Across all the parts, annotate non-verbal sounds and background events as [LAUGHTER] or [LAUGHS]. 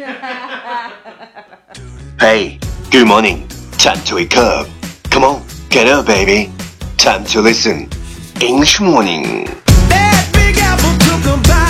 [LAUGHS] Hey, good morning. Time to wake up. Come on, get up, baby. Time to listen. English morning. That big apple took a bite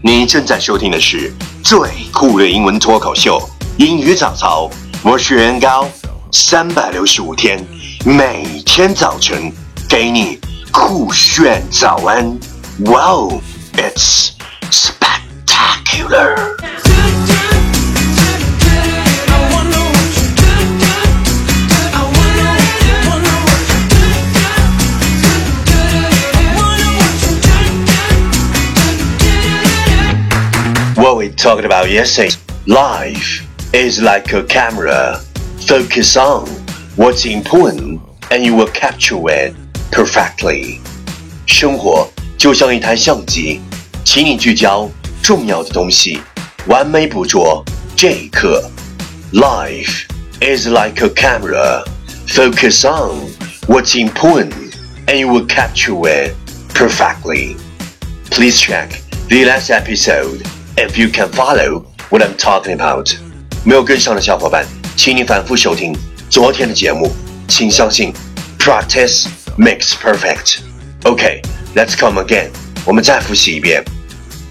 你正在收听的是最酷的英文脱口秀《英语早操》，我是袁高，三百六十五天，每天早晨给你酷炫早安。Wow，it's spectacular！what you do. What we talked about yesterday. Life is like a camera. Focus on what's important and you will capture it perfectly. 生活就像一台相机，请你聚焦重要的东西，完美捕捉这一刻。Life is like a camera. Focus on what's important and you will capture it perfectly. Please check the last episode if you can follow what I'm talking about. 没有跟上的小伙伴，请你反复收听昨天的节目。请相信，practice makes perfect. Okay, let's come again. 我们再复习一遍。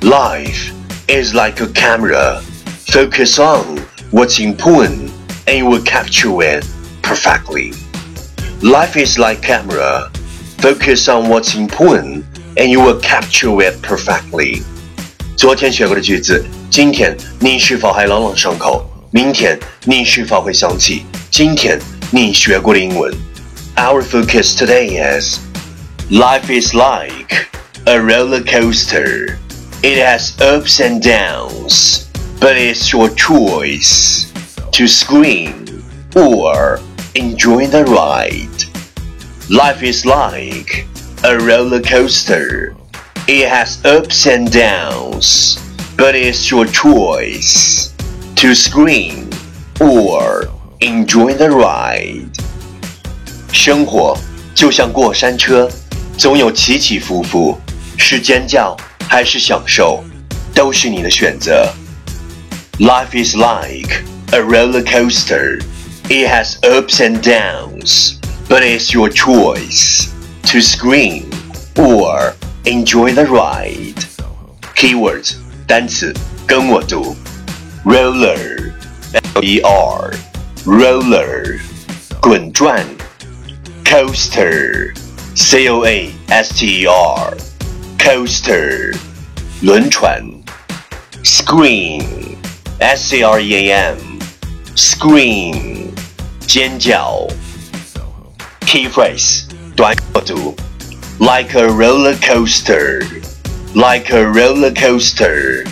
Life is like a camera. Focus on what's important and you will capture it perfectly. Life is like camera. Focus on what's important and you will capture it perfectly. 昨天学过的句子，今天你是否还朗朗上口？明天你是否会想起今天你学过的英文？Our focus today is Life is like a roller coaster. It has ups and downs, but it's your choice to scream or enjoy the ride. Life is like a roller coaster. It has ups and downs, but it's your choice to scream or enjoy the ride. 生活就像过山车，总有起起伏伏，是尖叫还是享受，都是你的选择。Life is like a roller coaster. It has ups and downs, but it's your choice to scream or enjoy the ride. Keywords 单词跟我读，roller, l-e-r, roller, 滚转，coaster, c-o-a-s-t-e-r, coaster, 轮船，scream, s-c-r-e-a-m, scream, 尖叫。Key phrase 短我读 ，like a roller coaster, like a roller coaster，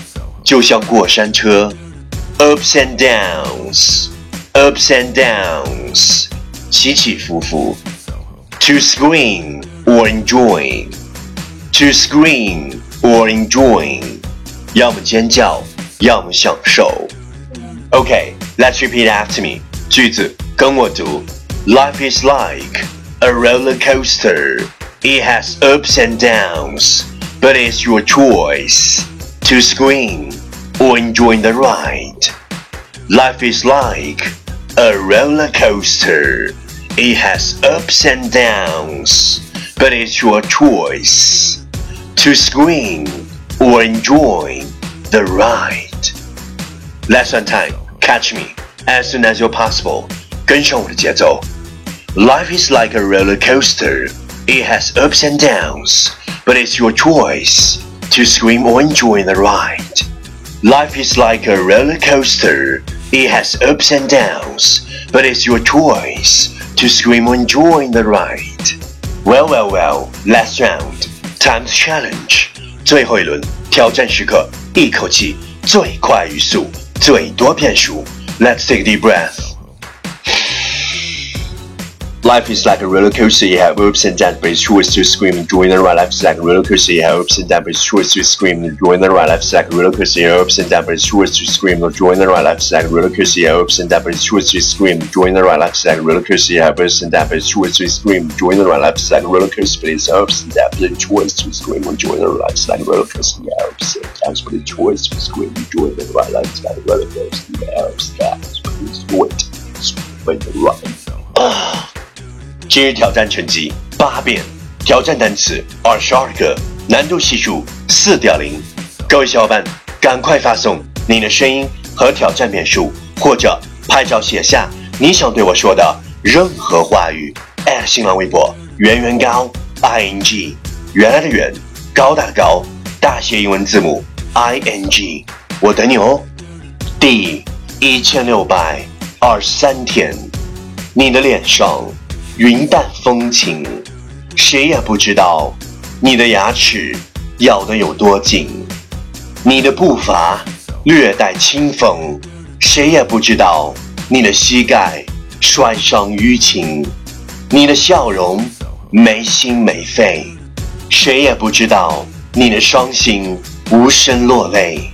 就像过山车，ups and downs, ups and downs，起起伏伏。To scream or enjoy, to scream or enjoy，要么尖叫，要么享受。Okay, let's repeat after me. 句子跟我读。Life is like a roller coaster. It has ups and downs, but it's your choice to scream or enjoy the ride. Life is like a roller coaster. It has ups and downs, but it's your choice to scream or enjoy the ride. Lesson time, catch me as soon as you're possible. 跟上我的节奏。Life is like a roller coaster. It has ups and downs, but it's your choice to scream or enjoy the ride. Life is like a roller coaster. It has ups and downs, but it's your choice to scream or enjoy the ride. Well, well, well. Last round, time's challenge. 最后一轮挑战时刻，一口气最快语速，最多变数。Let's take a deep breath. Life is like a roller coaster, you have ups and downs, but it's choice to scream, enjoy the ride. Life is like a roller coaster, you have ups and downs, but it's choice to scream, enjoy the ride. Life is like a roller coaster, you have ups and downs, but it's choice to scream, enjoy the ride. Life is like a roller coaster, you have ups and downs, but it's choice to scream, enjoy the ride. Life is like a roller coaster, you have ups and downs, but it's choice to scream, enjoy the ride. Life is like a roller coaster, but it's ups and downs, but it's choice to scream, enjoy the ride. Life is like a roller coaster, you have ups and downs, but it's choice to scream, enjoy the ride. Life is like a roller coaster, you have ups and downs, but it's choice to scream, enjoy the ride. [SIGHS] Ah. 今日挑战成绩八遍，挑战单词二十二个，难度系数四点零。各位小伙伴，赶快发送你的声音和挑战遍数，或者拍照写下你想对我说的任何话语。新浪微博圆圆高 i n g，原来的圆，高大高，大写英文字母 i n g，我等你哦。第一千六百二十三天，你的脸上。云淡风轻，谁也不知道你的牙齿咬得有多紧。你的步伐略带清风，谁也不知道你的膝盖摔伤淤青。你的笑容没心没肺，谁也不知道你的伤心无声落泪。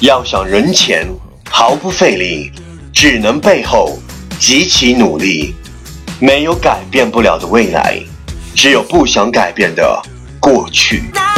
要想人前毫不费力，只能背后极其努力。没有改变不了的未来只有不想改变的过去。Now